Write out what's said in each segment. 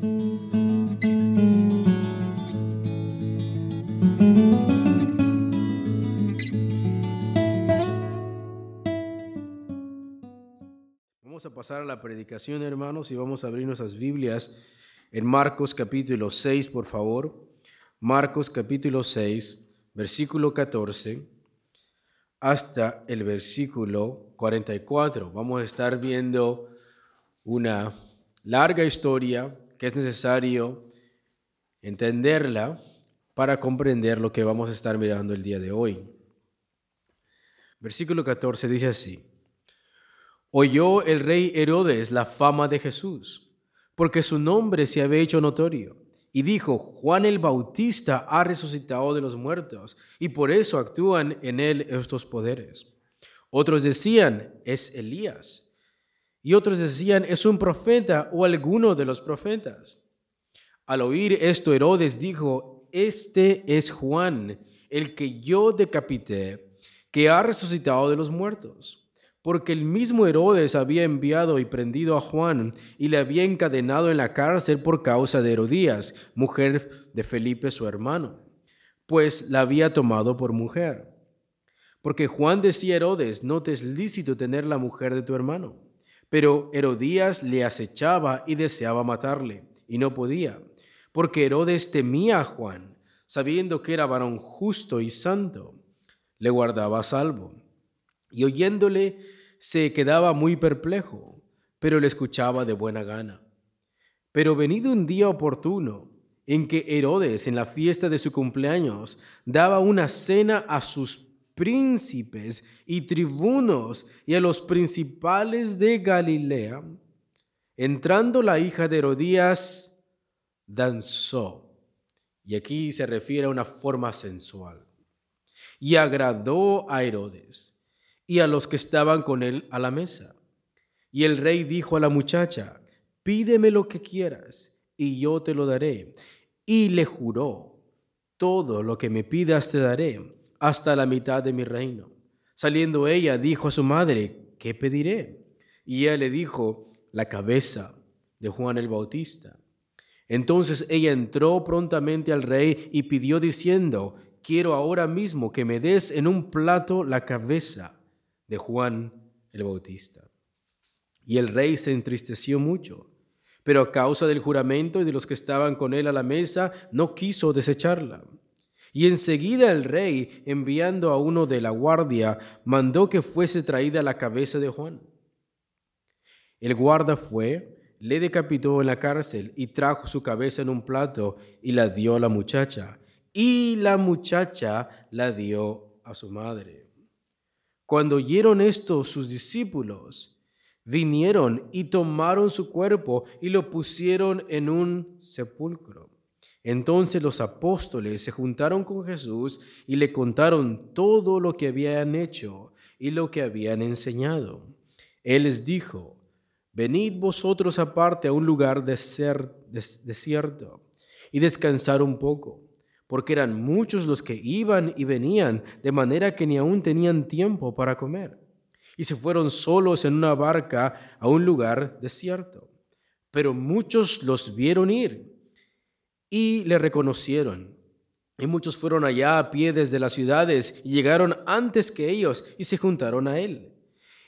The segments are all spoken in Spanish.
Vamos a pasar a la predicación, hermanos, y vamos a abrir nuestras Biblias en Marcos capítulo 6, por favor. Marcos capítulo 6, versículo 14 hasta el versículo 44. Vamos a estar viendo una larga historia que es necesario entenderla para comprender lo que vamos a estar mirando el día de hoy. Versículo 14 dice así, oyó el rey Herodes la fama de Jesús, porque su nombre se había hecho notorio y dijo, Juan el Bautista ha resucitado de los muertos, y por eso actúan en él estos poderes. Otros decían, es Elías. Y otros decían, es un profeta o alguno de los profetas. Al oír esto, Herodes dijo, este es Juan, el que yo decapité, que ha resucitado de los muertos porque el mismo Herodes había enviado y prendido a Juan y le había encadenado en la cárcel por causa de Herodías, mujer de Felipe su hermano, pues la había tomado por mujer. Porque Juan decía Herodes, no te es lícito tener la mujer de tu hermano. Pero Herodías le acechaba y deseaba matarle, y no podía, porque Herodes temía a Juan, sabiendo que era varón justo y santo, le guardaba a salvo y oyéndole se quedaba muy perplejo, pero le escuchaba de buena gana. Pero venido un día oportuno, en que Herodes, en la fiesta de su cumpleaños, daba una cena a sus príncipes y tribunos y a los principales de Galilea, entrando la hija de Herodías, danzó. Y aquí se refiere a una forma sensual. Y agradó a Herodes y a los que estaban con él a la mesa. Y el rey dijo a la muchacha, pídeme lo que quieras, y yo te lo daré. Y le juró, todo lo que me pidas te daré, hasta la mitad de mi reino. Saliendo ella, dijo a su madre, ¿qué pediré? Y ella le dijo, la cabeza de Juan el Bautista. Entonces ella entró prontamente al rey y pidió diciendo, quiero ahora mismo que me des en un plato la cabeza de Juan el Bautista. Y el rey se entristeció mucho, pero a causa del juramento y de los que estaban con él a la mesa, no quiso desecharla. Y enseguida el rey, enviando a uno de la guardia, mandó que fuese traída la cabeza de Juan. El guarda fue, le decapitó en la cárcel y trajo su cabeza en un plato y la dio a la muchacha. Y la muchacha la dio a su madre. Cuando oyeron esto sus discípulos, vinieron y tomaron su cuerpo y lo pusieron en un sepulcro. Entonces los apóstoles se juntaron con Jesús y le contaron todo lo que habían hecho y lo que habían enseñado. Él les dijo, venid vosotros aparte a un lugar desierto y descansar un poco porque eran muchos los que iban y venían, de manera que ni aún tenían tiempo para comer. Y se fueron solos en una barca a un lugar desierto. Pero muchos los vieron ir y le reconocieron. Y muchos fueron allá a pie desde las ciudades y llegaron antes que ellos y se juntaron a él.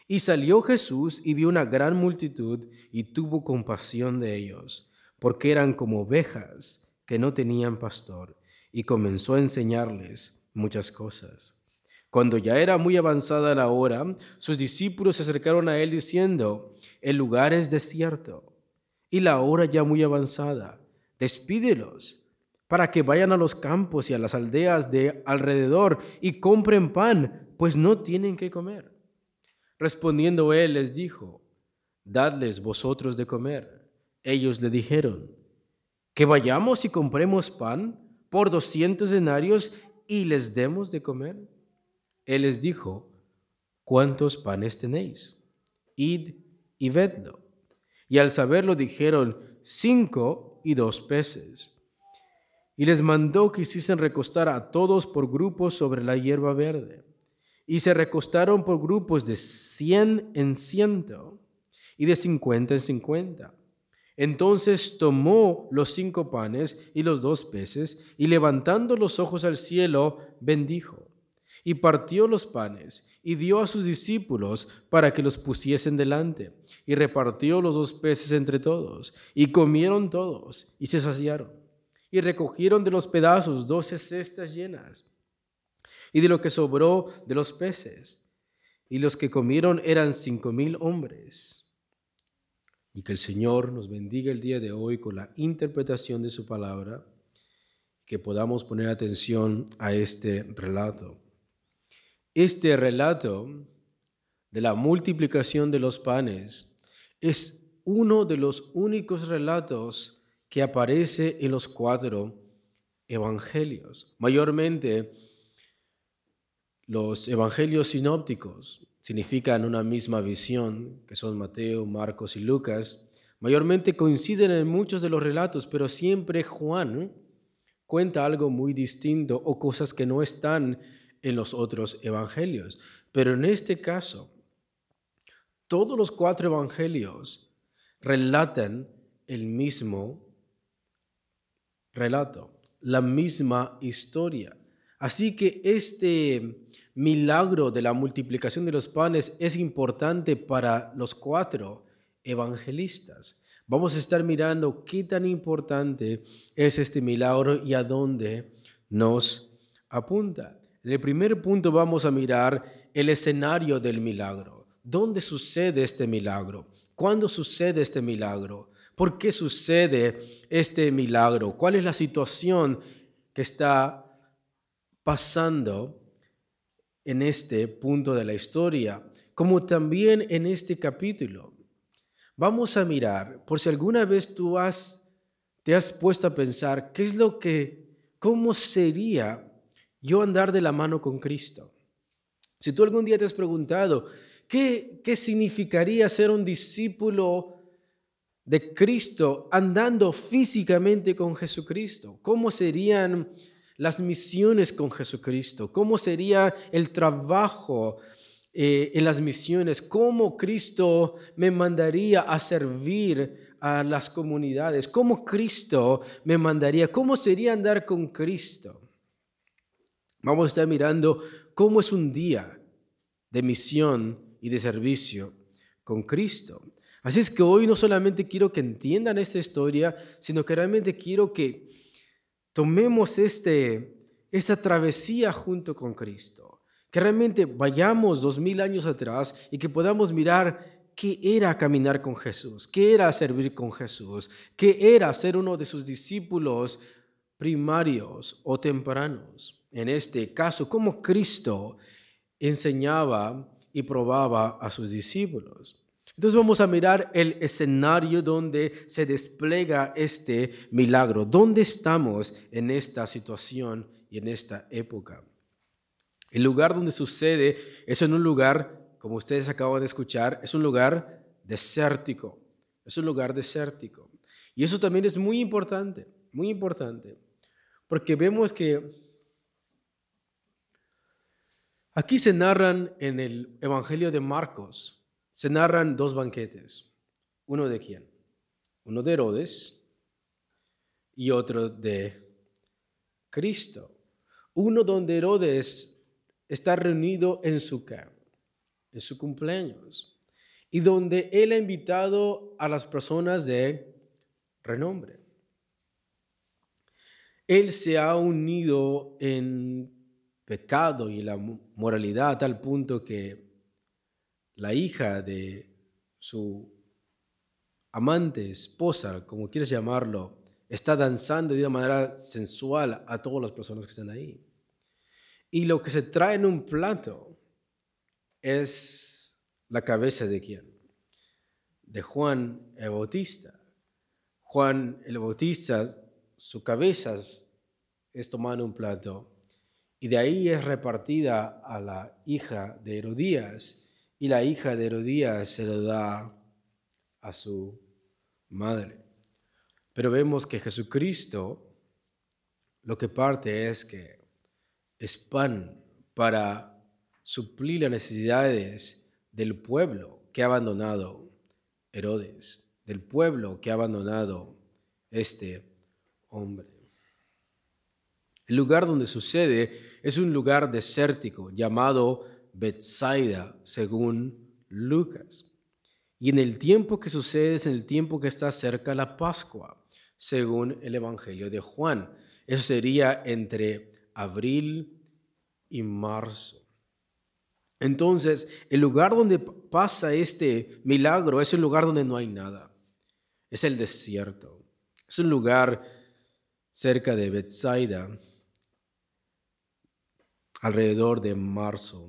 Y salió Jesús y vio una gran multitud y tuvo compasión de ellos, porque eran como ovejas que no tenían pastor y comenzó a enseñarles muchas cosas. Cuando ya era muy avanzada la hora, sus discípulos se acercaron a él diciendo, el lugar es desierto y la hora ya muy avanzada. Despídelos para que vayan a los campos y a las aldeas de alrededor y compren pan, pues no tienen que comer. Respondiendo él les dijo, dadles vosotros de comer. Ellos le dijeron, que vayamos y compremos pan por doscientos denarios y les demos de comer? Él les dijo, ¿cuántos panes tenéis? Id y vedlo. Y al saberlo dijeron, cinco y dos peces. Y les mandó que hiciesen recostar a todos por grupos sobre la hierba verde. Y se recostaron por grupos de cien en ciento y de cincuenta en cincuenta. Entonces tomó los cinco panes y los dos peces, y levantando los ojos al cielo, bendijo. Y partió los panes, y dio a sus discípulos para que los pusiesen delante. Y repartió los dos peces entre todos, y comieron todos, y se saciaron. Y recogieron de los pedazos doce cestas llenas, y de lo que sobró de los peces. Y los que comieron eran cinco mil hombres. Y que el Señor nos bendiga el día de hoy con la interpretación de su palabra, que podamos poner atención a este relato. Este relato de la multiplicación de los panes es uno de los únicos relatos que aparece en los cuatro evangelios. Mayormente los evangelios sinópticos significan una misma visión, que son Mateo, Marcos y Lucas, mayormente coinciden en muchos de los relatos, pero siempre Juan cuenta algo muy distinto o cosas que no están en los otros evangelios. Pero en este caso, todos los cuatro evangelios relatan el mismo relato, la misma historia. Así que este milagro de la multiplicación de los panes es importante para los cuatro evangelistas. Vamos a estar mirando qué tan importante es este milagro y a dónde nos apunta. En el primer punto vamos a mirar el escenario del milagro. ¿Dónde sucede este milagro? ¿Cuándo sucede este milagro? ¿Por qué sucede este milagro? ¿Cuál es la situación que está pasando en este punto de la historia, como también en este capítulo. Vamos a mirar, por si alguna vez tú has, te has puesto a pensar, ¿qué es lo que, cómo sería yo andar de la mano con Cristo? Si tú algún día te has preguntado, ¿qué, qué significaría ser un discípulo de Cristo andando físicamente con Jesucristo? ¿Cómo serían las misiones con Jesucristo, cómo sería el trabajo eh, en las misiones, cómo Cristo me mandaría a servir a las comunidades, cómo Cristo me mandaría, cómo sería andar con Cristo. Vamos a estar mirando cómo es un día de misión y de servicio con Cristo. Así es que hoy no solamente quiero que entiendan esta historia, sino que realmente quiero que tomemos este, esta travesía junto con Cristo, que realmente vayamos dos mil años atrás y que podamos mirar qué era caminar con Jesús, qué era servir con Jesús, qué era ser uno de sus discípulos primarios o tempranos. En este caso, cómo Cristo enseñaba y probaba a sus discípulos. Entonces vamos a mirar el escenario donde se despliega este milagro. ¿Dónde estamos en esta situación y en esta época? El lugar donde sucede es en un lugar, como ustedes acaban de escuchar, es un lugar desértico. Es un lugar desértico. Y eso también es muy importante, muy importante, porque vemos que aquí se narran en el Evangelio de Marcos se narran dos banquetes. ¿Uno de quién? Uno de Herodes y otro de Cristo. Uno donde Herodes está reunido en su casa, en su cumpleaños, y donde él ha invitado a las personas de renombre. Él se ha unido en pecado y la moralidad a tal punto que la hija de su amante, esposa, como quieres llamarlo, está danzando de una manera sensual a todas las personas que están ahí. Y lo que se trae en un plato es la cabeza de quién? De Juan el Bautista. Juan el Bautista, su cabeza es tomada en un plato y de ahí es repartida a la hija de Herodías y la hija de Herodías se lo da a su madre. Pero vemos que Jesucristo lo que parte es que es pan para suplir las necesidades del pueblo que ha abandonado Herodes. del pueblo que ha abandonado este hombre. El lugar donde sucede es un lugar desértico llamado Bethsaida, según Lucas. Y en el tiempo que sucede es en el tiempo que está cerca la Pascua, según el Evangelio de Juan. Eso sería entre abril y marzo. Entonces, el lugar donde pasa este milagro es un lugar donde no hay nada. Es el desierto. Es un lugar cerca de Bethsaida, alrededor de marzo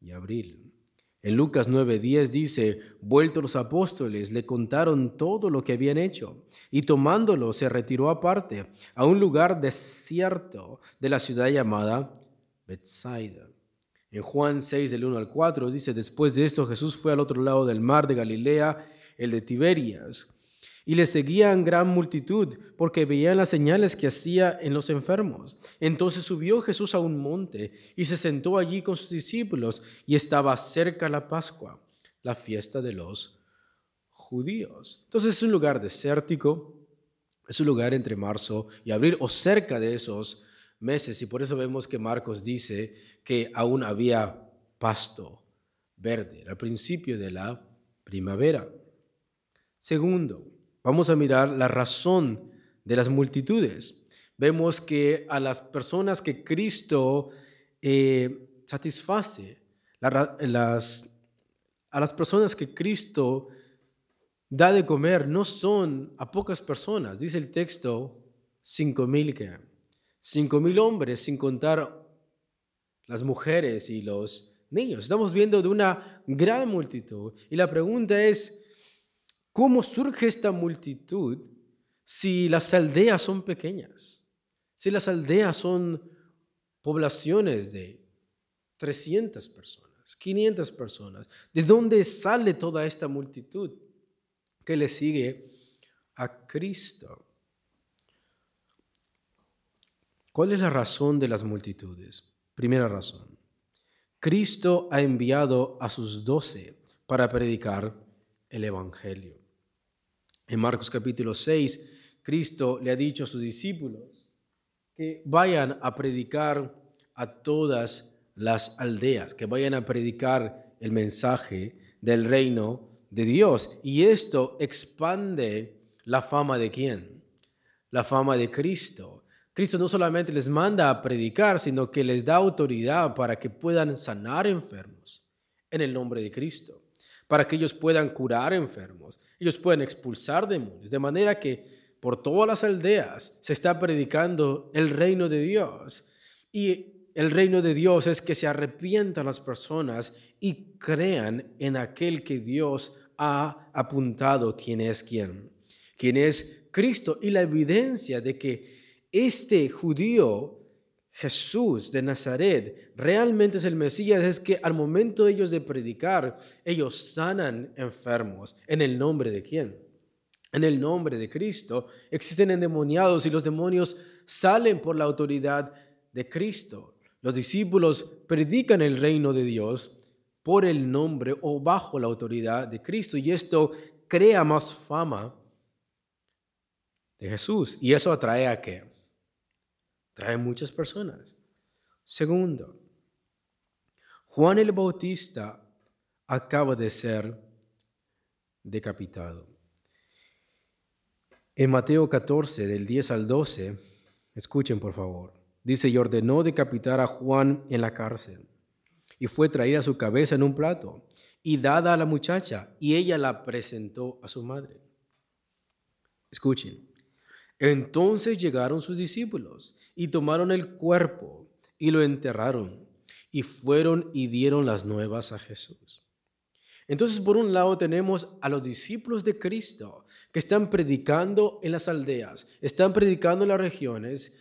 y abril. En Lucas 9:10 dice, vueltos los apóstoles le contaron todo lo que habían hecho y tomándolo se retiró aparte a un lugar desierto de la ciudad llamada Bethsaida. En Juan 6 del 1 al 4 dice, después de esto Jesús fue al otro lado del mar de Galilea, el de Tiberias, y le seguían gran multitud porque veían las señales que hacía en los enfermos. Entonces subió Jesús a un monte y se sentó allí con sus discípulos y estaba cerca la Pascua, la fiesta de los judíos. Entonces es un lugar desértico, es un lugar entre marzo y abril o cerca de esos meses y por eso vemos que Marcos dice que aún había pasto verde al principio de la primavera. Segundo, vamos a mirar la razón de las multitudes. Vemos que a las personas que Cristo eh, satisface, a las personas que Cristo da de comer no son a pocas personas, dice el texto, cinco mil que Cinco mil hombres, sin contar las mujeres y los niños. Estamos viendo de una gran multitud. Y la pregunta es, ¿cómo surge esta multitud si las aldeas son pequeñas? Si las aldeas son poblaciones de 300 personas, 500 personas. ¿De dónde sale toda esta multitud que le sigue a Cristo? ¿Cuál es la razón de las multitudes? Primera razón. Cristo ha enviado a sus doce para predicar el Evangelio. En Marcos capítulo 6, Cristo le ha dicho a sus discípulos que vayan a predicar a todas las aldeas, que vayan a predicar el mensaje del reino de Dios. Y esto expande la fama de quién? La fama de Cristo. Cristo no solamente les manda a predicar, sino que les da autoridad para que puedan sanar enfermos en el nombre de Cristo, para que ellos puedan curar enfermos, ellos puedan expulsar demonios, de manera que por todas las aldeas se está predicando el reino de Dios. Y el reino de Dios es que se arrepientan las personas y crean en aquel que Dios ha apuntado quién es quién, quién es Cristo y la evidencia de que este judío, Jesús de Nazaret, realmente es el Mesías, es que al momento de ellos de predicar, ellos sanan enfermos. ¿En el nombre de quién? En el nombre de Cristo. Existen endemoniados y los demonios salen por la autoridad de Cristo. Los discípulos predican el reino de Dios por el nombre o bajo la autoridad de Cristo y esto crea más fama de Jesús y eso atrae a qué? Trae muchas personas. Segundo, Juan el Bautista acaba de ser decapitado. En Mateo 14, del 10 al 12, escuchen por favor, dice, y ordenó decapitar a Juan en la cárcel, y fue traída su cabeza en un plato, y dada a la muchacha, y ella la presentó a su madre. Escuchen, entonces llegaron sus discípulos y tomaron el cuerpo y lo enterraron y fueron y dieron las nuevas a Jesús. Entonces, por un lado tenemos a los discípulos de Cristo que están predicando en las aldeas, están predicando en las regiones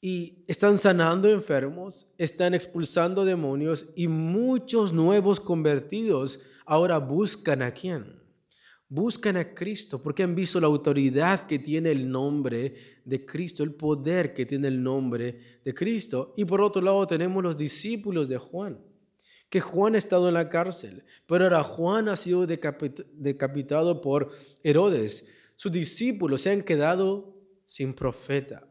y están sanando enfermos, están expulsando demonios y muchos nuevos convertidos ahora buscan a quién? Buscan a Cristo porque han visto la autoridad que tiene el nombre de Cristo, el poder que tiene el nombre de Cristo. Y por otro lado tenemos los discípulos de Juan, que Juan ha estado en la cárcel, pero ahora Juan ha sido decapitado por Herodes. Sus discípulos se han quedado sin profeta,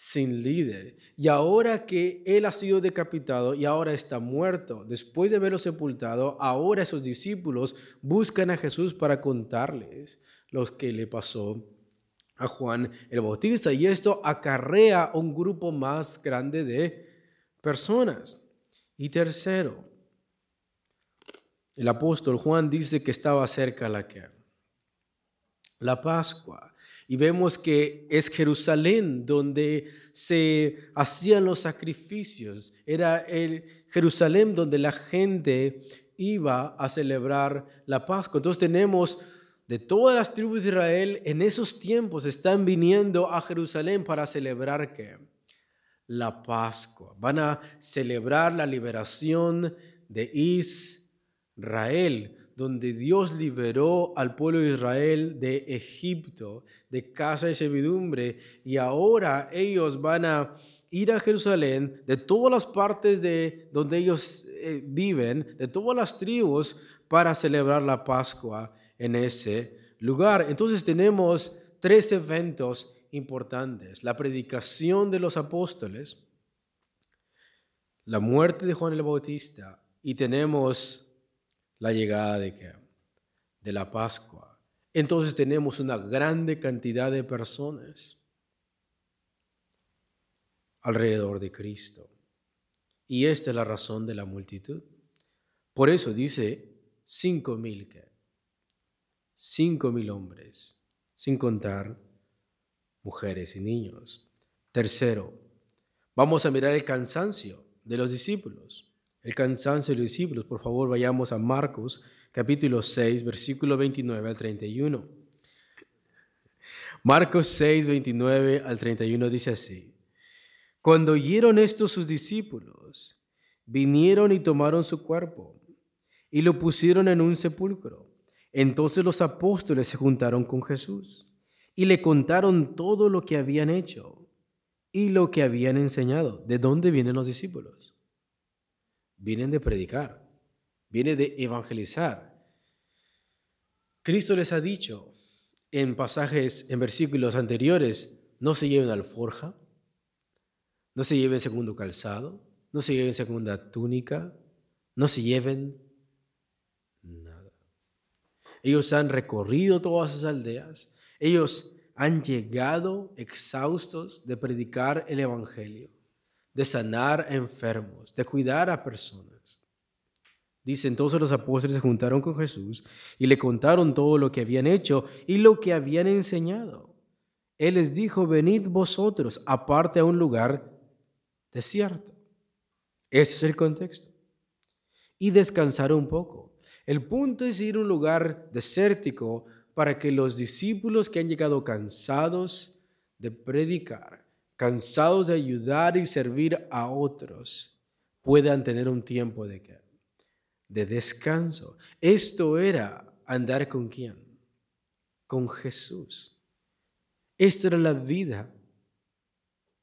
sin líder. Y ahora que él ha sido decapitado y ahora está muerto, después de haberlo sepultado, ahora esos discípulos buscan a Jesús para contarles lo que le pasó a Juan el Bautista. Y esto acarrea un grupo más grande de personas. Y tercero, el apóstol Juan dice que estaba cerca la que la Pascua. Y vemos que es Jerusalén donde se hacían los sacrificios. Era el Jerusalén donde la gente iba a celebrar la Pascua. Entonces tenemos de todas las tribus de Israel en esos tiempos están viniendo a Jerusalén para celebrar qué? La Pascua. Van a celebrar la liberación de Israel, donde Dios liberó al pueblo de Israel de Egipto, de casa de servidumbre, y ahora ellos van a ir a Jerusalén, de todas las partes de donde ellos eh, viven, de todas las tribus, para celebrar la Pascua en ese lugar. Entonces tenemos tres eventos importantes. La predicación de los apóstoles, la muerte de Juan el Bautista y tenemos la llegada de, de la Pascua. Entonces tenemos una grande cantidad de personas alrededor de Cristo. Y esta es la razón de la multitud. Por eso dice cinco mil que cinco mil hombres, sin contar mujeres y niños. Tercero, vamos a mirar el cansancio de los discípulos. El cansancio de los discípulos, por favor, vayamos a Marcos capítulo 6, versículo 29 al 31. Marcos 6, 29 al 31 dice así. Cuando oyeron esto sus discípulos, vinieron y tomaron su cuerpo y lo pusieron en un sepulcro entonces los apóstoles se juntaron con Jesús y le contaron todo lo que habían hecho y lo que habían enseñado. ¿De dónde vienen los discípulos? Vienen de predicar, vienen de evangelizar. Cristo les ha dicho en pasajes, en versículos anteriores, no se lleven alforja, no se lleven segundo calzado, no se lleven segunda túnica, no se lleven ellos han recorrido todas esas aldeas. Ellos han llegado exhaustos de predicar el Evangelio, de sanar enfermos, de cuidar a personas. Dice, entonces los apóstoles se juntaron con Jesús y le contaron todo lo que habían hecho y lo que habían enseñado. Él les dijo, venid vosotros aparte a un lugar desierto. Ese es el contexto. Y descansar un poco. El punto es ir a un lugar desértico para que los discípulos que han llegado cansados de predicar, cansados de ayudar y servir a otros, puedan tener un tiempo de, de descanso. Esto era andar con quién? Con Jesús. Esta era la vida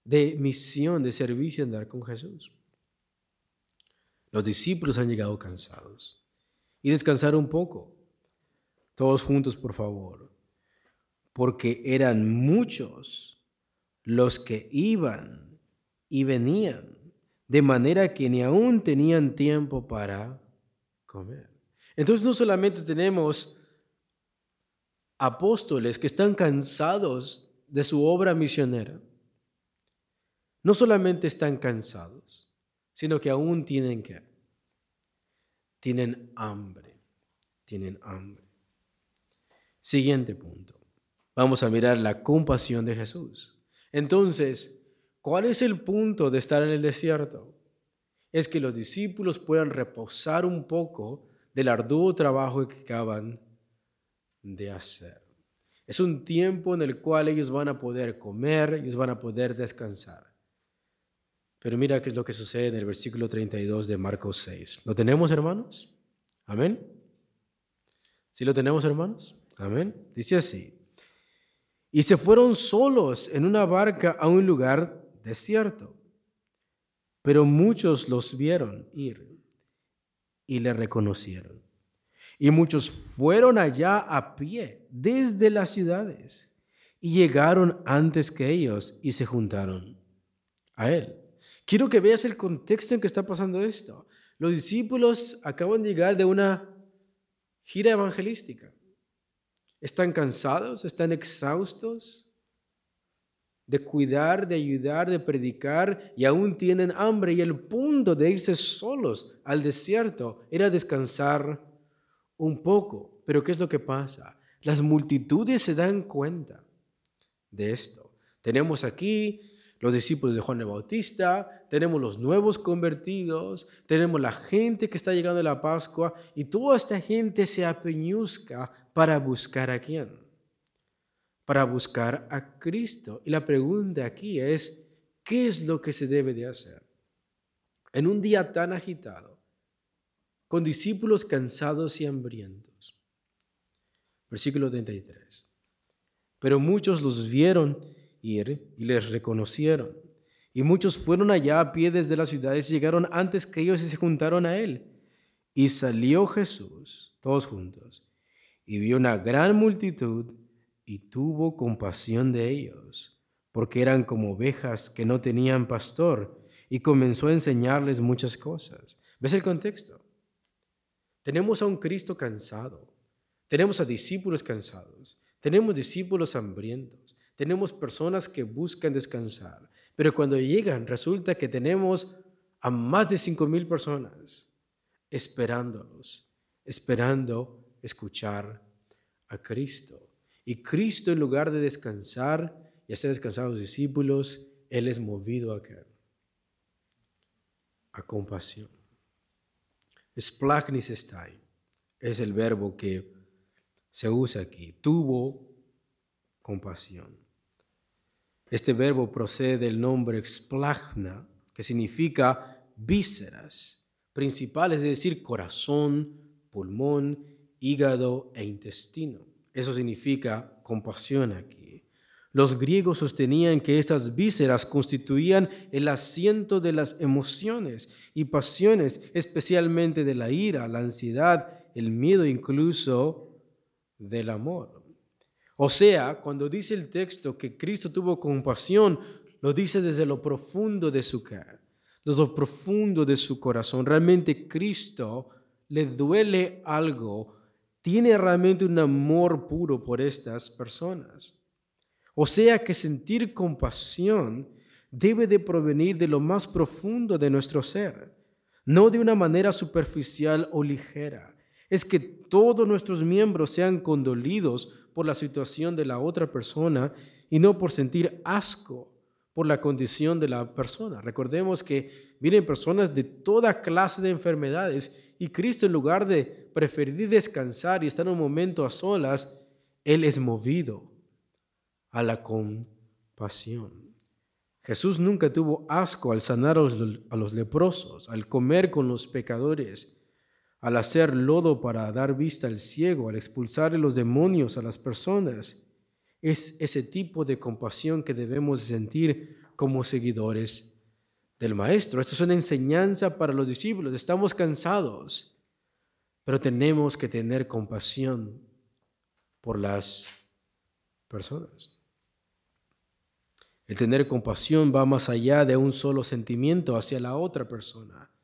de misión, de servicio, andar con Jesús. Los discípulos han llegado cansados y descansar un poco. Todos juntos, por favor. Porque eran muchos los que iban y venían, de manera que ni aún tenían tiempo para comer. Entonces no solamente tenemos apóstoles que están cansados de su obra misionera, no solamente están cansados, sino que aún tienen que tienen hambre, tienen hambre. Siguiente punto. Vamos a mirar la compasión de Jesús. Entonces, ¿cuál es el punto de estar en el desierto? Es que los discípulos puedan reposar un poco del arduo trabajo que acaban de hacer. Es un tiempo en el cual ellos van a poder comer, ellos van a poder descansar. Pero mira qué es lo que sucede en el versículo 32 de Marcos 6. ¿Lo tenemos, hermanos? Amén. ¿Sí lo tenemos, hermanos? Amén. Dice así. Y se fueron solos en una barca a un lugar desierto. Pero muchos los vieron ir y le reconocieron. Y muchos fueron allá a pie desde las ciudades y llegaron antes que ellos y se juntaron a él. Quiero que veas el contexto en que está pasando esto. Los discípulos acaban de llegar de una gira evangelística. Están cansados, están exhaustos de cuidar, de ayudar, de predicar y aún tienen hambre y el punto de irse solos al desierto era descansar un poco. Pero ¿qué es lo que pasa? Las multitudes se dan cuenta de esto. Tenemos aquí los discípulos de Juan el Bautista, tenemos los nuevos convertidos, tenemos la gente que está llegando a la Pascua y toda esta gente se apeñuzca para buscar a quién? Para buscar a Cristo. Y la pregunta aquí es, ¿qué es lo que se debe de hacer? En un día tan agitado, con discípulos cansados y hambrientos. Versículo 33. Pero muchos los vieron y les reconocieron. Y muchos fueron allá a pie desde las ciudades y llegaron antes que ellos y se juntaron a él. Y salió Jesús, todos juntos, y vio una gran multitud y tuvo compasión de ellos, porque eran como ovejas que no tenían pastor, y comenzó a enseñarles muchas cosas. ¿Ves el contexto? Tenemos a un Cristo cansado, tenemos a discípulos cansados, tenemos discípulos hambrientos, tenemos personas que buscan descansar, pero cuando llegan resulta que tenemos a más de cinco mil personas esperándolos, esperando escuchar a Cristo. Y Cristo en lugar de descansar y hacer descansar a los discípulos, Él es movido a qué? A compasión. Splagnis estai es el verbo que se usa aquí. Tuvo compasión. Este verbo procede del nombre explagna, que significa vísceras principales, es decir, corazón, pulmón, hígado e intestino. Eso significa compasión aquí. Los griegos sostenían que estas vísceras constituían el asiento de las emociones y pasiones, especialmente de la ira, la ansiedad, el miedo, incluso del amor. O sea, cuando dice el texto que Cristo tuvo compasión, lo dice desde lo profundo de su cara, desde lo profundo de su corazón. Realmente Cristo le duele algo, tiene realmente un amor puro por estas personas. O sea que sentir compasión debe de provenir de lo más profundo de nuestro ser, no de una manera superficial o ligera. Es que todos nuestros miembros sean condolidos por la situación de la otra persona y no por sentir asco por la condición de la persona. Recordemos que vienen personas de toda clase de enfermedades y Cristo en lugar de preferir descansar y estar un momento a solas, Él es movido a la compasión. Jesús nunca tuvo asco al sanar a los leprosos, al comer con los pecadores, al hacer lodo para dar vista al ciego, al expulsar los demonios a las personas. Es ese tipo de compasión que debemos sentir como seguidores del Maestro. Esto es una enseñanza para los discípulos. Estamos cansados, pero tenemos que tener compasión por las personas. El tener compasión va más allá de un solo sentimiento hacia la otra persona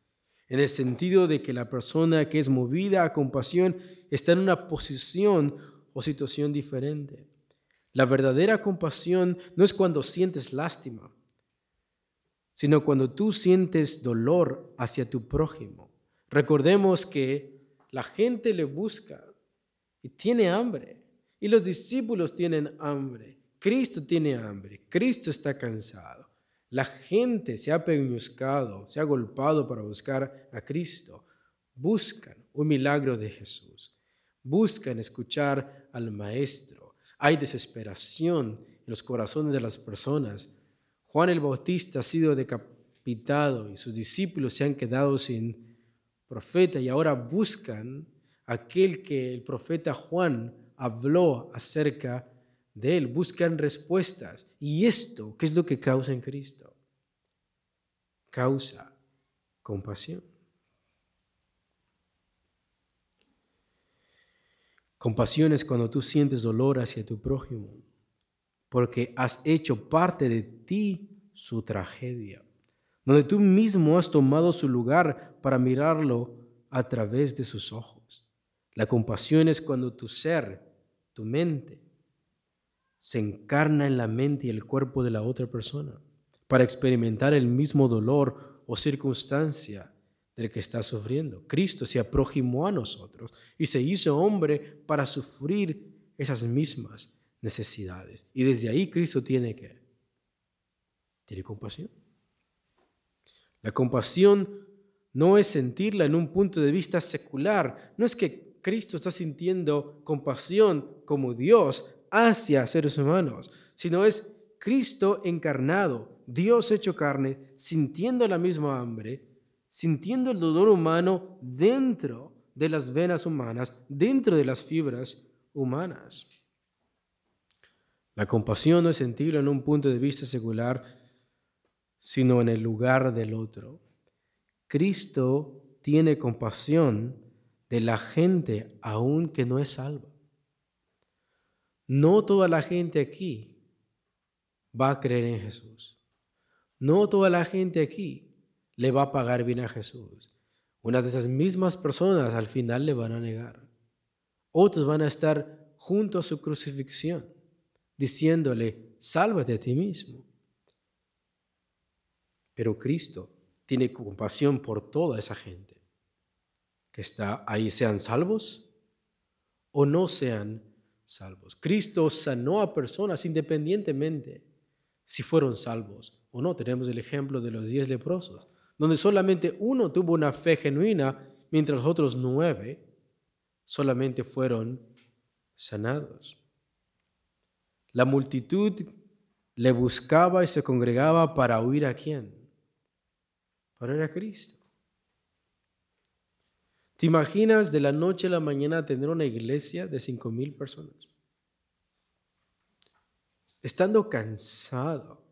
en el sentido de que la persona que es movida a compasión está en una posición o situación diferente. La verdadera compasión no es cuando sientes lástima, sino cuando tú sientes dolor hacia tu prójimo. Recordemos que la gente le busca y tiene hambre, y los discípulos tienen hambre, Cristo tiene hambre, Cristo está cansado. La gente se ha peñuscado, se ha golpado para buscar a Cristo. Buscan un milagro de Jesús. Buscan escuchar al Maestro. Hay desesperación en los corazones de las personas. Juan el Bautista ha sido decapitado y sus discípulos se han quedado sin profeta y ahora buscan aquel que el profeta Juan habló acerca de Él, buscan respuestas. ¿Y esto qué es lo que causa en Cristo? Causa compasión. Compasión es cuando tú sientes dolor hacia tu prójimo, porque has hecho parte de ti su tragedia, donde tú mismo has tomado su lugar para mirarlo a través de sus ojos. La compasión es cuando tu ser, tu mente, se encarna en la mente y el cuerpo de la otra persona para experimentar el mismo dolor o circunstancia del que está sufriendo. Cristo se aproximó a nosotros y se hizo hombre para sufrir esas mismas necesidades. Y desde ahí Cristo tiene que, tiene compasión. La compasión no es sentirla en un punto de vista secular, no es que Cristo está sintiendo compasión como Dios hacia seres humanos, sino es Cristo encarnado, Dios hecho carne, sintiendo la misma hambre, sintiendo el dolor humano dentro de las venas humanas, dentro de las fibras humanas. La compasión no es sentirla en un punto de vista secular, sino en el lugar del otro. Cristo tiene compasión de la gente aun que no es salva. No toda la gente aquí va a creer en Jesús. No toda la gente aquí le va a pagar bien a Jesús. Una de esas mismas personas al final le van a negar. Otros van a estar junto a su crucifixión, diciéndole, sálvate a ti mismo. Pero Cristo tiene compasión por toda esa gente que está ahí, sean salvos o no sean salvos. Cristo sanó a personas independientemente si fueron salvos o no. Tenemos el ejemplo de los diez leprosos, donde solamente uno tuvo una fe genuina, mientras los otros nueve solamente fueron sanados. La multitud le buscaba y se congregaba para oír a quién? Para oír a Cristo. ¿Te imaginas de la noche a la mañana tener una iglesia de cinco mil personas? Estando cansado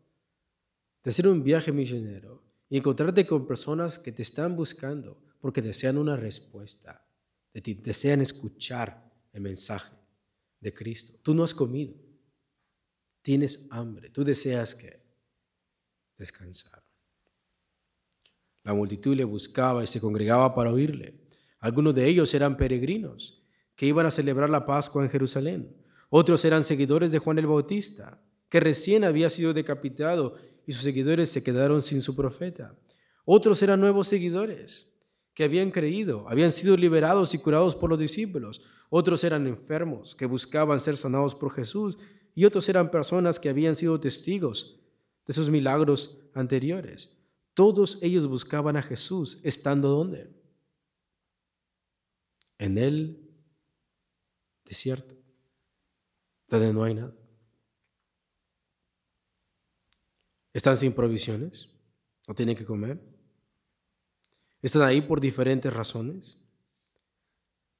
de hacer un viaje misionero y encontrarte con personas que te están buscando porque desean una respuesta, de ti, desean escuchar el mensaje de Cristo. Tú no has comido, tienes hambre, tú deseas que descansar. La multitud le buscaba y se congregaba para oírle. Algunos de ellos eran peregrinos que iban a celebrar la Pascua en Jerusalén. Otros eran seguidores de Juan el Bautista, que recién había sido decapitado y sus seguidores se quedaron sin su profeta. Otros eran nuevos seguidores que habían creído, habían sido liberados y curados por los discípulos. Otros eran enfermos que buscaban ser sanados por Jesús y otros eran personas que habían sido testigos de sus milagros anteriores. Todos ellos buscaban a Jesús estando donde? En el desierto, donde no hay nada. Están sin provisiones, no tienen que comer. Están ahí por diferentes razones,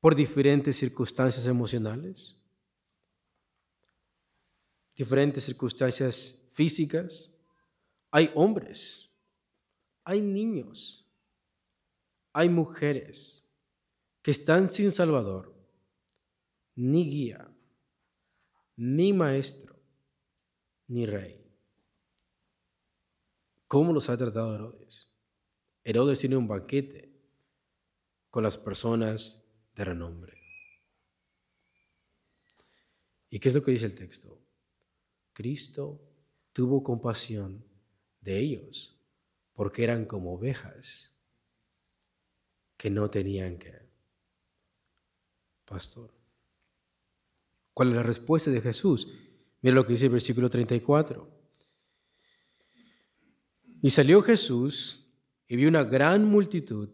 por diferentes circunstancias emocionales, diferentes circunstancias físicas. Hay hombres, hay niños, hay mujeres que están sin Salvador, ni guía, ni maestro, ni rey. ¿Cómo los ha tratado Herodes? Herodes tiene un banquete con las personas de renombre. ¿Y qué es lo que dice el texto? Cristo tuvo compasión de ellos porque eran como ovejas que no tenían que pastor. ¿Cuál es la respuesta de Jesús? Mira lo que dice el versículo 34. Y salió Jesús y vio una gran multitud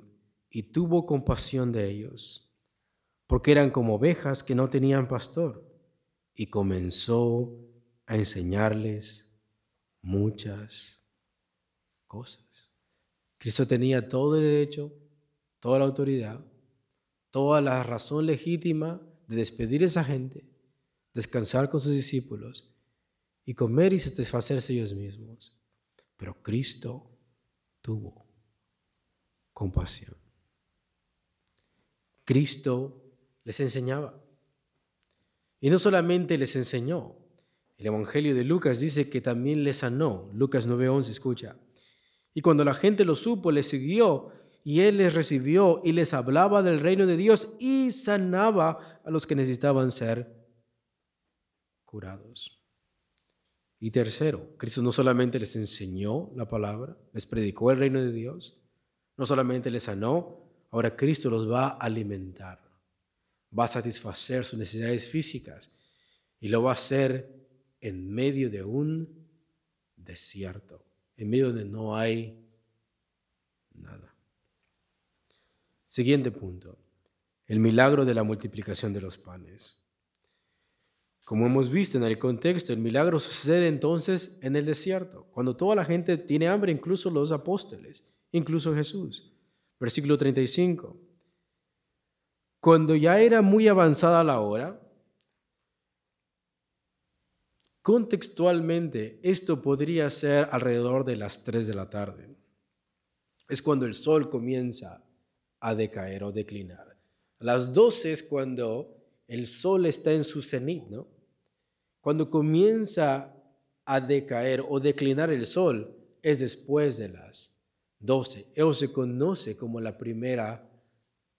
y tuvo compasión de ellos, porque eran como ovejas que no tenían pastor, y comenzó a enseñarles muchas cosas. Cristo tenía todo el derecho, toda la autoridad, toda la razón legítima de despedir a esa gente, descansar con sus discípulos y comer y satisfacerse ellos mismos. Pero Cristo tuvo compasión. Cristo les enseñaba. Y no solamente les enseñó, el Evangelio de Lucas dice que también les sanó. Lucas 9:11, escucha. Y cuando la gente lo supo, le siguió y él les recibió y les hablaba del reino de Dios y sanaba a los que necesitaban ser curados. Y tercero, Cristo no solamente les enseñó la palabra, les predicó el reino de Dios, no solamente les sanó, ahora Cristo los va a alimentar, va a satisfacer sus necesidades físicas y lo va a hacer en medio de un desierto, en medio donde no hay nada. Siguiente punto, el milagro de la multiplicación de los panes. Como hemos visto en el contexto, el milagro sucede entonces en el desierto, cuando toda la gente tiene hambre, incluso los apóstoles, incluso Jesús. Versículo 35. Cuando ya era muy avanzada la hora, Contextualmente, esto podría ser alrededor de las 3 de la tarde. Es cuando el sol comienza a decaer o declinar. A las 12 es cuando el sol está en su cenit, ¿no? Cuando comienza a decaer o declinar el sol es después de las 12. Eso se conoce como la primera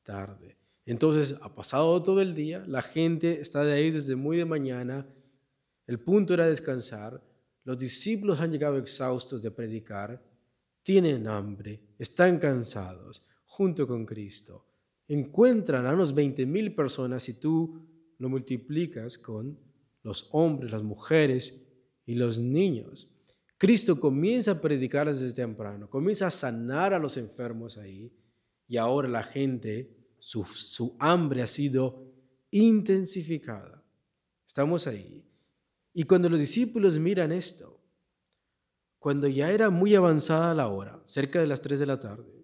tarde. Entonces, ha pasado todo el día, la gente está de ahí desde muy de mañana el punto era descansar. Los discípulos han llegado exhaustos de predicar, tienen hambre, están cansados, junto con Cristo. Encuentran a unos 20 mil personas y tú lo multiplicas con los hombres, las mujeres y los niños. Cristo comienza a predicar desde temprano, comienza a sanar a los enfermos ahí y ahora la gente, su, su hambre ha sido intensificada. Estamos ahí. Y cuando los discípulos miran esto, cuando ya era muy avanzada la hora, cerca de las 3 de la tarde,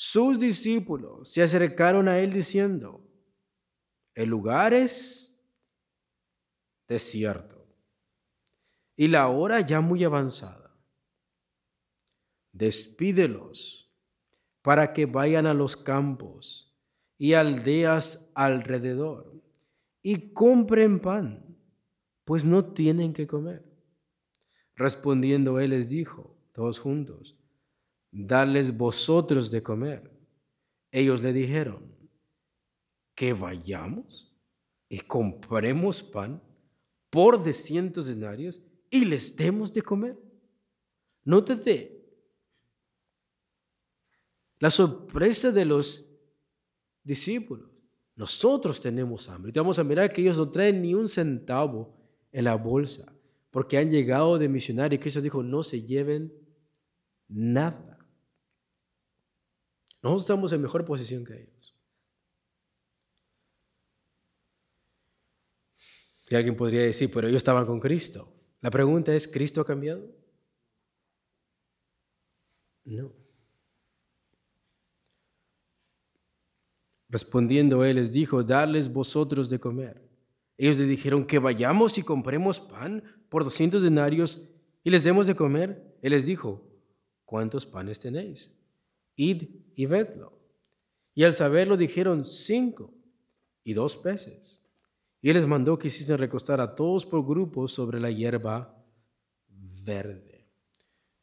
sus discípulos se acercaron a él diciendo, el lugar es desierto y la hora ya muy avanzada. Despídelos para que vayan a los campos y aldeas alrededor y compren pan pues no tienen que comer. Respondiendo él les dijo, todos juntos, darles vosotros de comer. Ellos le dijeron, que vayamos y compremos pan por de cientos denarios y les demos de comer. Nótate la sorpresa de los discípulos. Nosotros tenemos hambre. Y vamos a mirar que ellos no traen ni un centavo en la bolsa, porque han llegado de misionarios. Cristo dijo, no se lleven nada. Nosotros estamos en mejor posición que ellos. Y alguien podría decir, pero ellos estaban con Cristo. La pregunta es, ¿Cristo ha cambiado? No. Respondiendo él les dijo, darles vosotros de comer. Ellos le dijeron que vayamos y compremos pan por 200 denarios y les demos de comer. Él les dijo, ¿cuántos panes tenéis? Id y vedlo. Y al saberlo dijeron, cinco y dos peces. Y él les mandó que hiciesen recostar a todos por grupos sobre la hierba verde.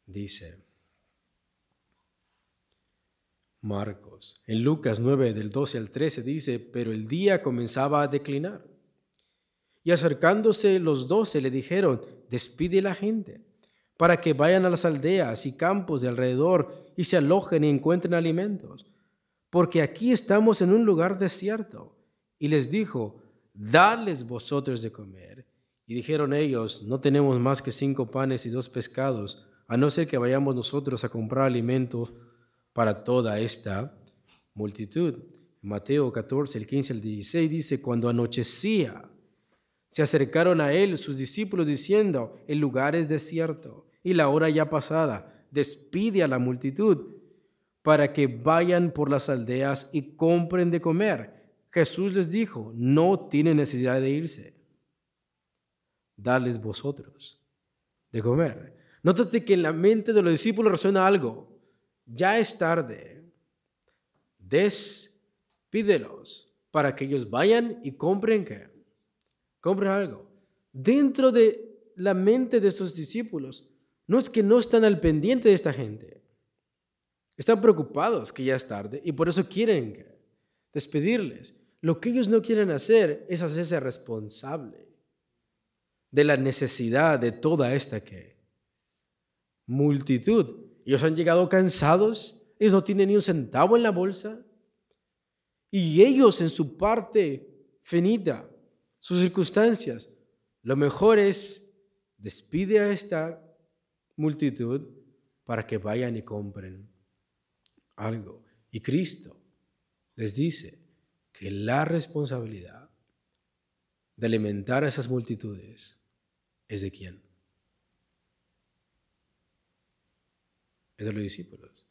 Dice Marcos. En Lucas 9, del 12 al 13 dice, pero el día comenzaba a declinar y acercándose los doce le dijeron, despide la gente, para que vayan a las aldeas y campos de alrededor y se alojen y encuentren alimentos, porque aquí estamos en un lugar desierto. Y les dijo, dadles vosotros de comer. Y dijeron ellos, no tenemos más que cinco panes y dos pescados, a no ser que vayamos nosotros a comprar alimentos para toda esta multitud. Mateo 14, el 15 al 16 dice, cuando anochecía, se acercaron a él sus discípulos diciendo, el lugar es desierto y la hora ya pasada, despide a la multitud para que vayan por las aldeas y compren de comer. Jesús les dijo, no tienen necesidad de irse, darles vosotros de comer. Nótate que en la mente de los discípulos resuena algo, ya es tarde, despídelos para que ellos vayan y compren que compren algo. Dentro de la mente de estos discípulos, no es que no están al pendiente de esta gente. Están preocupados que ya es tarde y por eso quieren despedirles. Lo que ellos no quieren hacer es hacerse responsable de la necesidad de toda esta que multitud. Ellos han llegado cansados, ellos no tienen ni un centavo en la bolsa y ellos en su parte finita, sus circunstancias, lo mejor es despide a esta multitud para que vayan y compren algo. Y Cristo les dice que la responsabilidad de alimentar a esas multitudes es de quién? Es de los discípulos.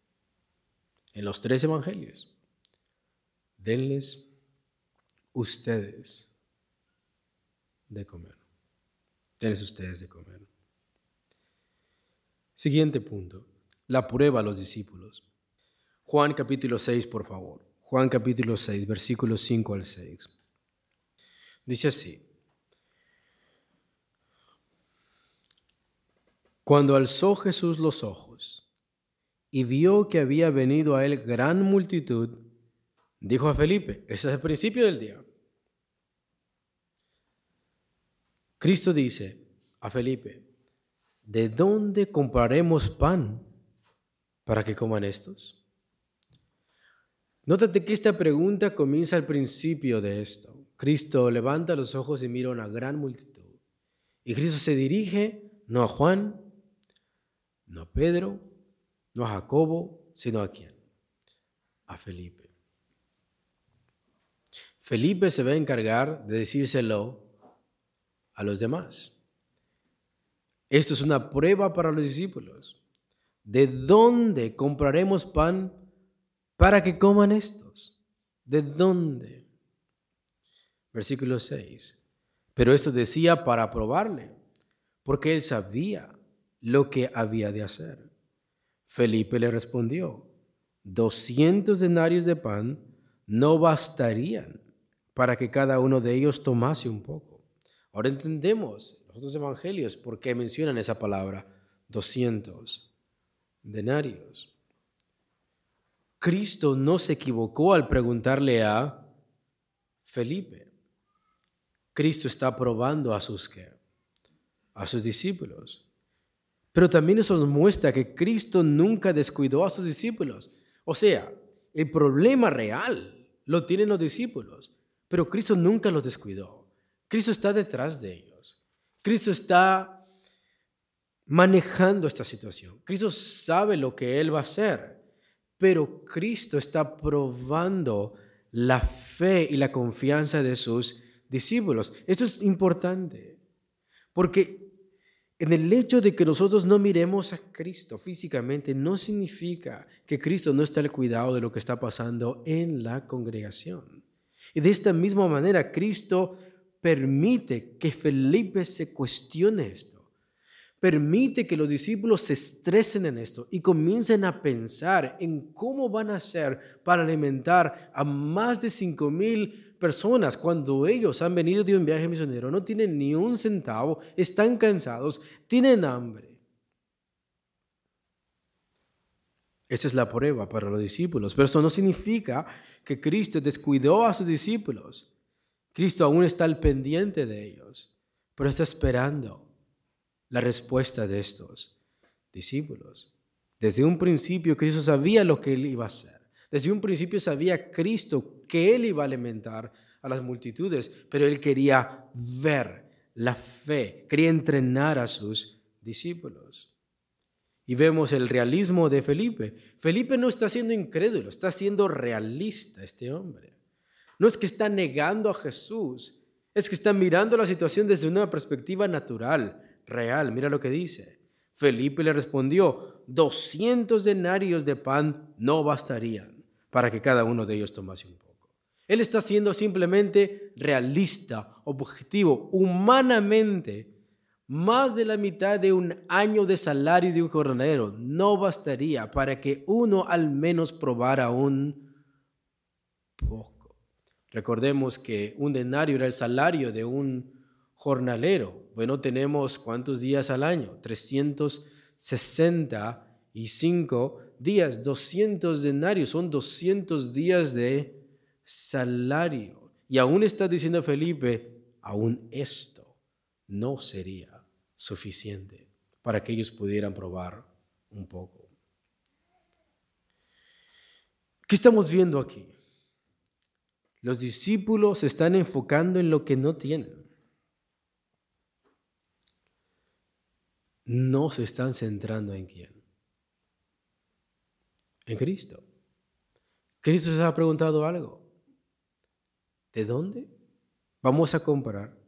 En los tres evangelios, denles ustedes de comer. Denles ustedes de comer. Siguiente punto, la prueba a los discípulos. Juan capítulo 6, por favor. Juan capítulo 6, versículos 5 al 6. Dice así. Cuando alzó Jesús los ojos y vio que había venido a él gran multitud, dijo a Felipe, ese es el principio del día. Cristo dice a Felipe, ¿de dónde compraremos pan para que coman estos? Nótate que esta pregunta comienza al principio de esto. Cristo levanta los ojos y mira a una gran multitud. Y Cristo se dirige no a Juan, no a Pedro, no a Jacobo, sino a quién? A Felipe. Felipe se va a encargar de decírselo a los demás. Esto es una prueba para los discípulos. ¿De dónde compraremos pan para que coman estos. ¿De dónde? Versículo 6. Pero esto decía para probarle, porque él sabía lo que había de hacer. Felipe le respondió, doscientos denarios de pan no bastarían para que cada uno de ellos tomase un poco. Ahora entendemos los otros evangelios por qué mencionan esa palabra, doscientos denarios. Cristo no se equivocó al preguntarle a Felipe. Cristo está probando a sus a sus discípulos. Pero también eso nos muestra que Cristo nunca descuidó a sus discípulos. O sea, el problema real lo tienen los discípulos, pero Cristo nunca los descuidó. Cristo está detrás de ellos. Cristo está manejando esta situación. Cristo sabe lo que Él va a hacer pero Cristo está probando la fe y la confianza de sus discípulos. Esto es importante, porque en el hecho de que nosotros no miremos a Cristo físicamente no significa que Cristo no está al cuidado de lo que está pasando en la congregación. Y de esta misma manera, Cristo permite que Felipe se cuestione esto permite que los discípulos se estresen en esto y comiencen a pensar en cómo van a hacer para alimentar a más de cinco mil personas cuando ellos han venido de un viaje misionero, no tienen ni un centavo, están cansados, tienen hambre. Esa es la prueba para los discípulos, pero eso no significa que Cristo descuidó a sus discípulos. Cristo aún está al pendiente de ellos, pero está esperando la respuesta de estos discípulos. Desde un principio Cristo sabía lo que él iba a hacer. Desde un principio sabía Cristo que él iba a alimentar a las multitudes, pero él quería ver la fe, quería entrenar a sus discípulos. Y vemos el realismo de Felipe. Felipe no está siendo incrédulo, está siendo realista este hombre. No es que está negando a Jesús, es que está mirando la situación desde una perspectiva natural, real. Mira lo que dice. Felipe le respondió, 200 denarios de pan no bastarían para que cada uno de ellos tomase un poco. Él está siendo simplemente realista, objetivo, humanamente. Más de la mitad de un año de salario de un jornalero no bastaría para que uno al menos probara un poco. Recordemos que un denario era el salario de un jornalero. Bueno, tenemos cuántos días al año? 365 días, 200 denarios, son 200 días de salario. Y aún está diciendo Felipe, aún esto no sería suficiente para que ellos pudieran probar un poco. ¿Qué estamos viendo aquí? Los discípulos se están enfocando en lo que no tienen. No se están centrando en quién. En Cristo. Cristo se ha preguntado algo. ¿De dónde vamos a comprar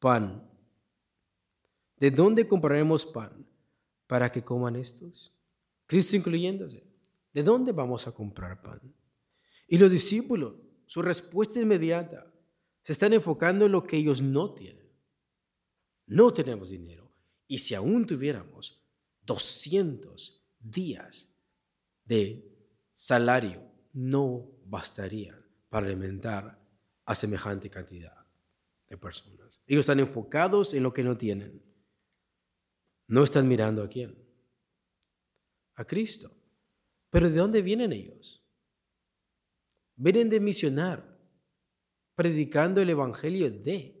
pan? ¿De dónde compraremos pan para que coman estos? Cristo incluyéndose. ¿De dónde vamos a comprar pan? Y los discípulos, su respuesta inmediata, se están enfocando en lo que ellos no tienen. No tenemos dinero. Y si aún tuviéramos 200 días de salario, no bastarían para alimentar a semejante cantidad de personas. Ellos están enfocados en lo que no tienen. No están mirando a quién. A Cristo. Pero ¿de dónde vienen ellos? Vienen de misionar, predicando el Evangelio de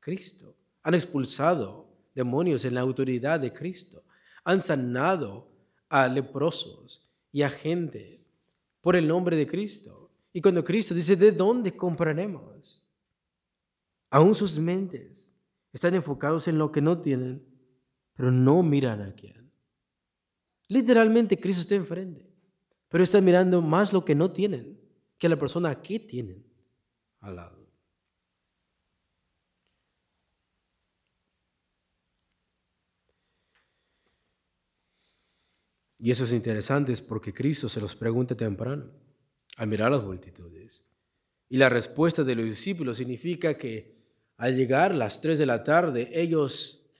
Cristo. Han expulsado demonios en la autoridad de Cristo. Han sanado a leprosos y a gente por el nombre de Cristo. Y cuando Cristo dice, ¿de dónde compraremos? Aún sus mentes están enfocados en lo que no tienen, pero no miran a quién. Literalmente Cristo está enfrente, pero está mirando más lo que no tienen que la persona que tienen al lado. Y eso es interesante es porque Cristo se los pregunta temprano al mirar las multitudes. Y la respuesta de los discípulos significa que al llegar las 3 de la tarde ellos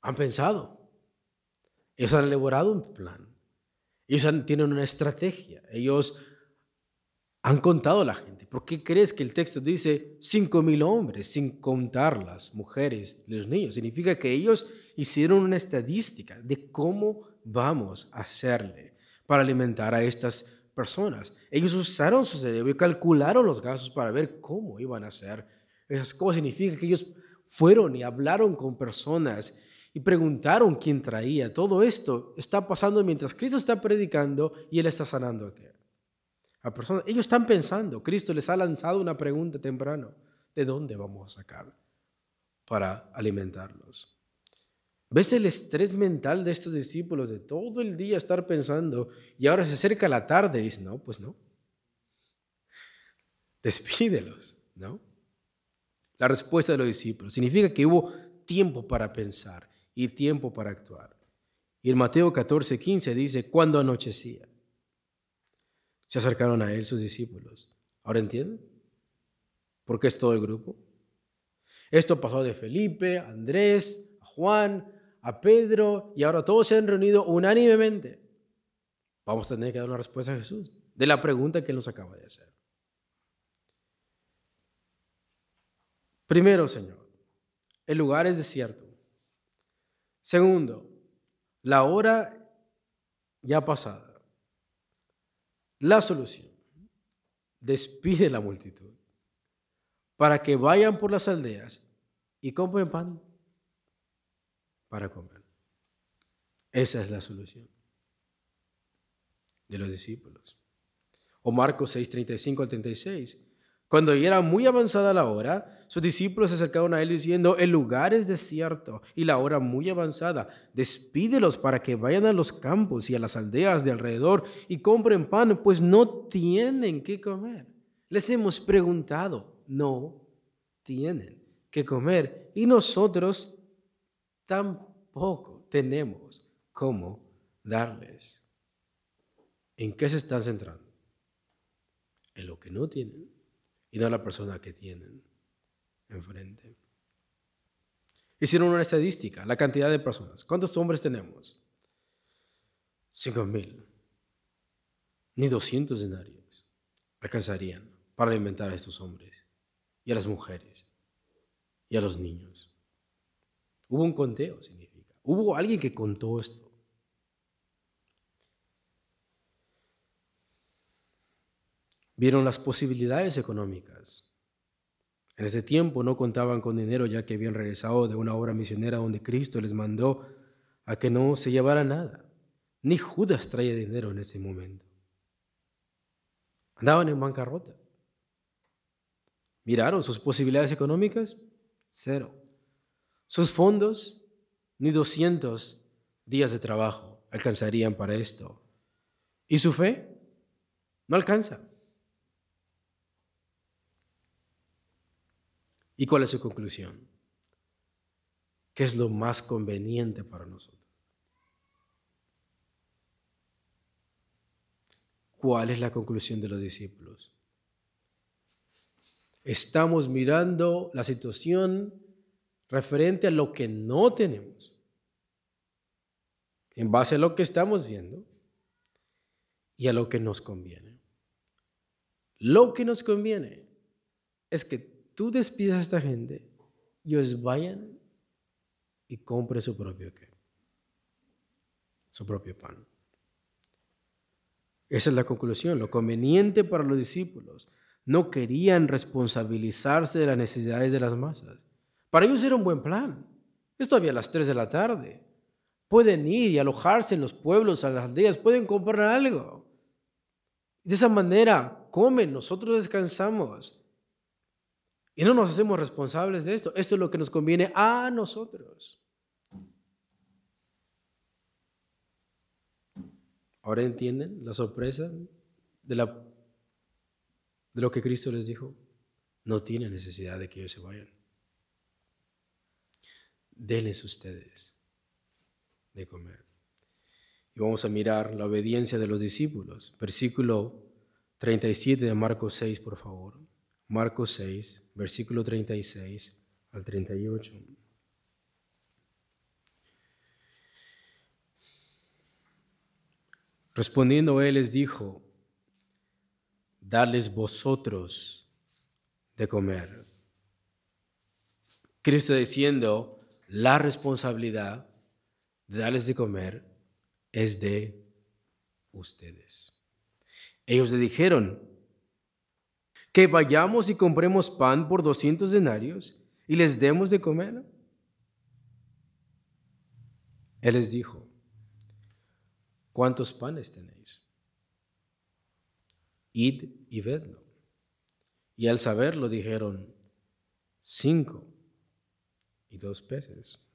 han pensado, ellos han elaborado un plan. Ellos tienen una estrategia. Ellos han contado la gente. ¿Por qué crees que el texto dice cinco mil hombres sin contar las mujeres y los niños? Significa que ellos hicieron una estadística de cómo vamos a hacerle para alimentar a estas personas. Ellos usaron su cerebro y calcularon los gastos para ver cómo iban a hacer esas cosas. Significa que ellos fueron y hablaron con personas y preguntaron quién traía. Todo esto está pasando mientras Cristo está predicando y Él está sanando a Ellos están pensando, Cristo les ha lanzado una pregunta temprano, ¿de dónde vamos a sacar para alimentarlos? ¿Ves el estrés mental de estos discípulos de todo el día estar pensando y ahora se acerca la tarde y dicen, no, pues no. Despídelos, ¿no? La respuesta de los discípulos significa que hubo tiempo para pensar y tiempo para actuar. Y en Mateo 14, 15 dice, cuando anochecía, se acercaron a él sus discípulos. ¿Ahora entienden? ¿Por qué es todo el grupo? Esto pasó de Felipe, a Andrés, a Juan, a Pedro, y ahora todos se han reunido unánimemente. Vamos a tener que dar una respuesta a Jesús de la pregunta que él nos acaba de hacer. Primero, Señor, el lugar es desierto. Segundo, la hora ya pasada. La solución. Despide la multitud para que vayan por las aldeas y compren pan para comer. Esa es la solución de los discípulos. O Marcos 6, 35 al 36. Cuando ya era muy avanzada la hora, sus discípulos se acercaron a él diciendo, el lugar es desierto y la hora muy avanzada. Despídelos para que vayan a los campos y a las aldeas de alrededor y compren pan, pues no tienen que comer. Les hemos preguntado, no tienen que comer y nosotros tampoco tenemos cómo darles. ¿En qué se están centrando? En lo que no tienen y no la persona que tienen enfrente. Hicieron una estadística, la cantidad de personas. ¿Cuántos hombres tenemos? Cinco mil. Ni 200 denarios alcanzarían para alimentar a estos hombres y a las mujeres. y a los niños. Hubo un conteo, significa. Hubo alguien que contó esto. Vieron las posibilidades económicas. En ese tiempo no contaban con dinero ya que habían regresado de una obra misionera donde Cristo les mandó a que no se llevara nada. Ni Judas traía dinero en ese momento. Andaban en bancarrota. Miraron sus posibilidades económicas, cero. Sus fondos, ni 200 días de trabajo alcanzarían para esto. ¿Y su fe? No alcanza. ¿Y cuál es su conclusión? ¿Qué es lo más conveniente para nosotros? ¿Cuál es la conclusión de los discípulos? Estamos mirando la situación referente a lo que no tenemos. En base a lo que estamos viendo y a lo que nos conviene. Lo que nos conviene es que tú despidas a esta gente ellos vayan y compren su propio qué? Su propio pan. Esa es la conclusión, lo conveniente para los discípulos. No querían responsabilizarse de las necesidades de las masas. Para ellos era un buen plan. Es todavía a las 3 de la tarde. Pueden ir y alojarse en los pueblos, a las aldeas, pueden comprar algo. De esa manera comen, nosotros descansamos. Y no nos hacemos responsables de esto. Esto es lo que nos conviene a nosotros. ¿Ahora entienden la sorpresa de, lo que Cristo les dijo? No tiene necesidad de que ellos se vayan. Denles ustedes de comer. Y vamos a mirar la obediencia de los discípulos. Versículo 37 de Marcos 6, por favor. Marcos 6, versículo 36 al 38. Respondiendo él les dijo, dales vosotros de comer. Cristo diciendo, la responsabilidad de darles de comer es de ustedes. Ellos le dijeron, que vayamos y compremos pan por 200 denarios y les demos de comer? Él les dijo, ¿cuántos panes tenéis? Id y vedlo. Y al saberlo dijeron, cinco y dos peces.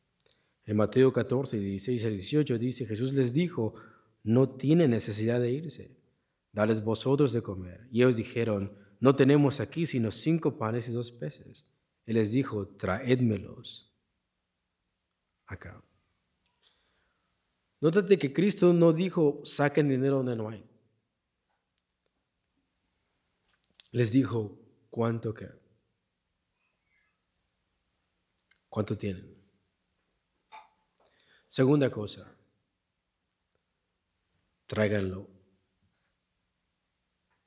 En Mateo 14, 16 al 18 dice, Jesús les dijo, no tiene necesidad de irse, dales vosotros de comer. Y ellos dijeron, no tenemos aquí sino cinco panes y dos peces. Él les dijo, traédmelos acá. Nótate que Cristo no dijo, saquen dinero donde no hay. Les dijo, ¿cuánto qué? ¿Cuánto tienen? Segunda cosa, tráiganlo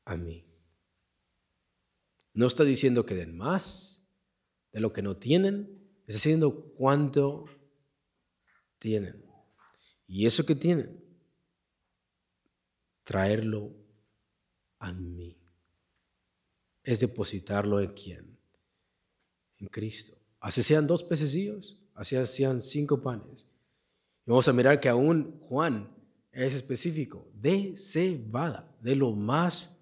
a mí. No está diciendo que den más de lo que no tienen, está diciendo cuánto tienen. Y eso que tienen, traerlo a mí. Es depositarlo en quién? En Cristo. Así sean dos pececillos, así sean cinco panes. Y vamos a mirar que aún Juan es específico, de cebada, de lo más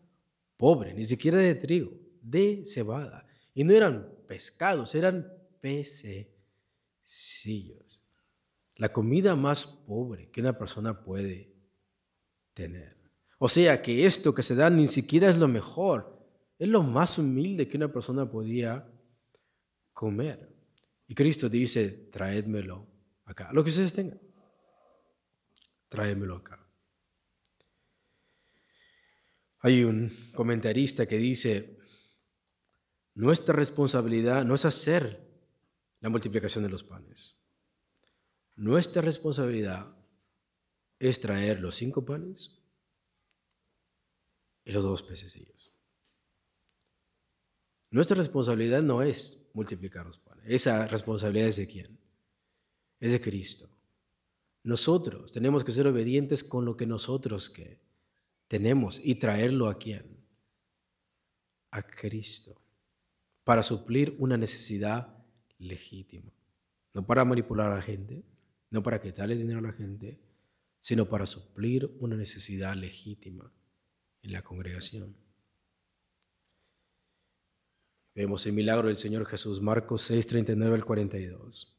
pobre, ni siquiera de trigo de cebada. Y no eran pescados, eran pececillos. La comida más pobre que una persona puede tener. O sea que esto que se da ni siquiera es lo mejor, es lo más humilde que una persona podía comer. Y Cristo dice, traédmelo acá, lo que ustedes tengan, traédmelo acá. Hay un comentarista que dice, nuestra responsabilidad no es hacer la multiplicación de los panes. Nuestra responsabilidad es traer los cinco panes y los dos pececillos. Nuestra responsabilidad no es multiplicar los panes. Esa responsabilidad es de quién? Es de Cristo. Nosotros tenemos que ser obedientes con lo que nosotros que tenemos y traerlo a quién? A Cristo. Para suplir una necesidad legítima. No para manipular a la gente, no para quitarle dinero a la gente, sino para suplir una necesidad legítima en la congregación. Vemos el milagro del Señor Jesús, Marcos 6, 39 al 42.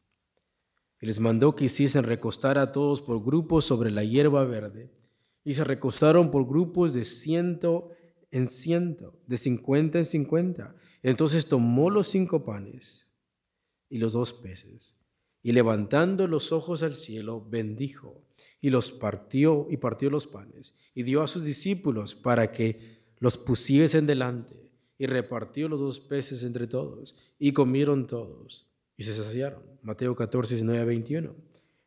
Y les mandó que hiciesen recostar a todos por grupos sobre la hierba verde, y se recostaron por grupos de ciento en ciento, de cincuenta en cincuenta. Entonces tomó los cinco panes y los dos peces, y levantando los ojos al cielo, bendijo, y los partió, y partió los panes, y dio a sus discípulos para que los pusiesen delante y repartió los dos peces entre todos, y comieron todos, y se saciaron. Mateo 14, 19 21.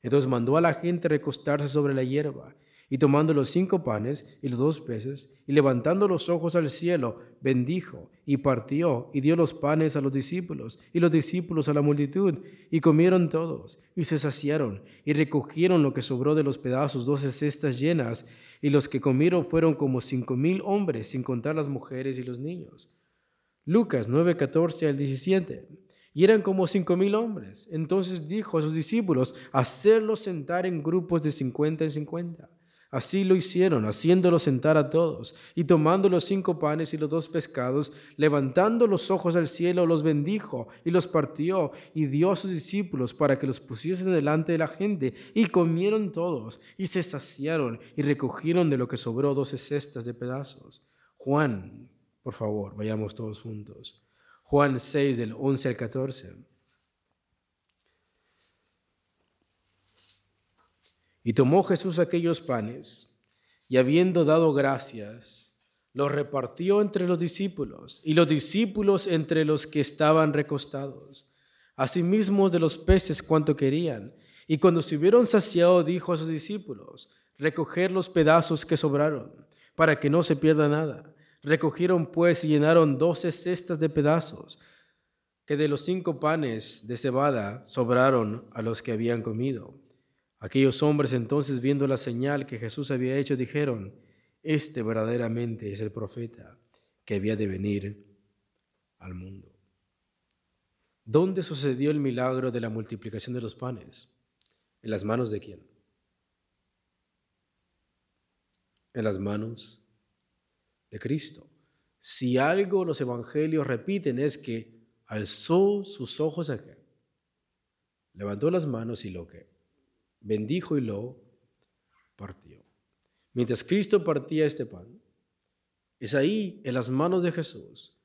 Entonces mandó a la gente recostarse sobre la hierba, y tomando los cinco panes y los dos peces, y levantando los ojos al cielo, bendijo, y partió, y dio los panes a los discípulos, y los discípulos a la multitud, y comieron todos, y se saciaron, y recogieron lo que sobró de los pedazos, doce cestas llenas, y los que comieron fueron como cinco mil hombres, sin contar las mujeres y los niños. Lucas 9, 14 al 17. Y eran como cinco mil hombres. Entonces dijo a sus discípulos, hacerlos sentar en grupos de cincuenta en cincuenta. Así lo hicieron, haciéndolos sentar a todos. Y tomando los cinco panes y los dos pescados, levantando los ojos al cielo, los bendijo y los partió y dio a sus discípulos para que los pusiesen delante de la gente. Y comieron todos y se saciaron y recogieron de lo que sobró doce cestas de pedazos. Juan por favor, vayamos todos juntos. Juan 6 del 11 al 14. Y tomó Jesús aquellos panes y habiendo dado gracias, los repartió entre los discípulos y los discípulos entre los que estaban recostados, asimismo de los peces cuanto querían. Y cuando se hubieron saciado, dijo a sus discípulos, recoger los pedazos que sobraron, para que no se pierda nada. Recogieron pues y llenaron doce cestas de pedazos, que de los cinco panes de cebada sobraron a los que habían comido. Aquellos hombres entonces, viendo la señal que Jesús había hecho, dijeron, este verdaderamente es el profeta que había de venir al mundo. ¿Dónde sucedió el milagro de la multiplicación de los panes? ¿En las manos de quién? En las manos de Cristo. Si algo los evangelios repiten es que alzó sus ojos a qué? Levantó las manos y lo que bendijo y lo partió. Mientras Cristo partía este pan, es ahí en las manos de Jesús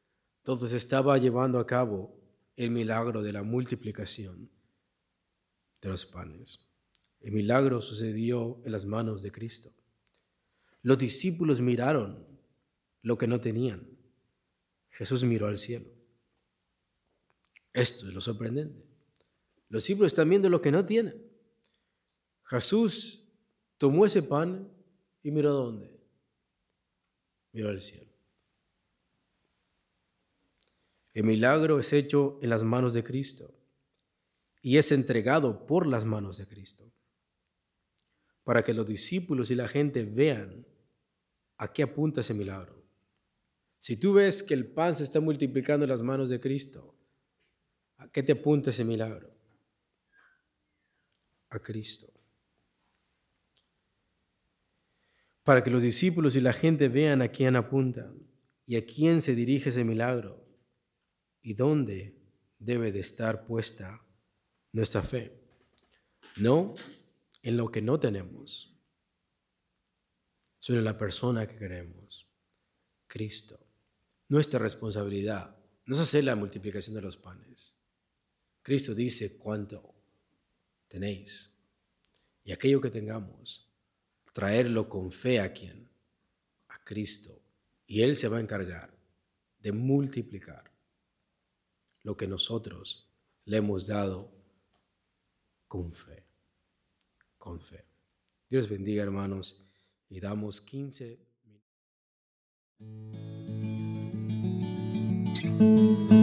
donde se estaba llevando a cabo el milagro de la multiplicación de los panes. El milagro sucedió en las manos de Cristo. Los discípulos miraron lo que no tenían. Jesús miró al cielo. Esto es lo sorprendente. Los discípulos están viendo lo que no tienen. Jesús tomó ese pan y miró a dónde. Miró al cielo. El milagro es hecho en las manos de Cristo y es entregado por las manos de Cristo para que los discípulos y la gente vean a qué apunta ese milagro. Si tú ves que el pan se está multiplicando en las manos de Cristo, ¿a qué te apunta ese milagro? A Cristo. Para que los discípulos y la gente vean a quién apunta y a quién se dirige ese milagro y dónde debe de estar puesta nuestra fe. No en lo que no tenemos, sino en la persona que queremos, Cristo. Nuestra responsabilidad no es hacer la multiplicación de los panes. Cristo dice cuánto tenéis. Y aquello que tengamos, traerlo con fe a quien? A Cristo. Y Él se va a encargar de multiplicar lo que nosotros le hemos dado con fe. Con fe. Dios bendiga, hermanos, y damos 15 minutos.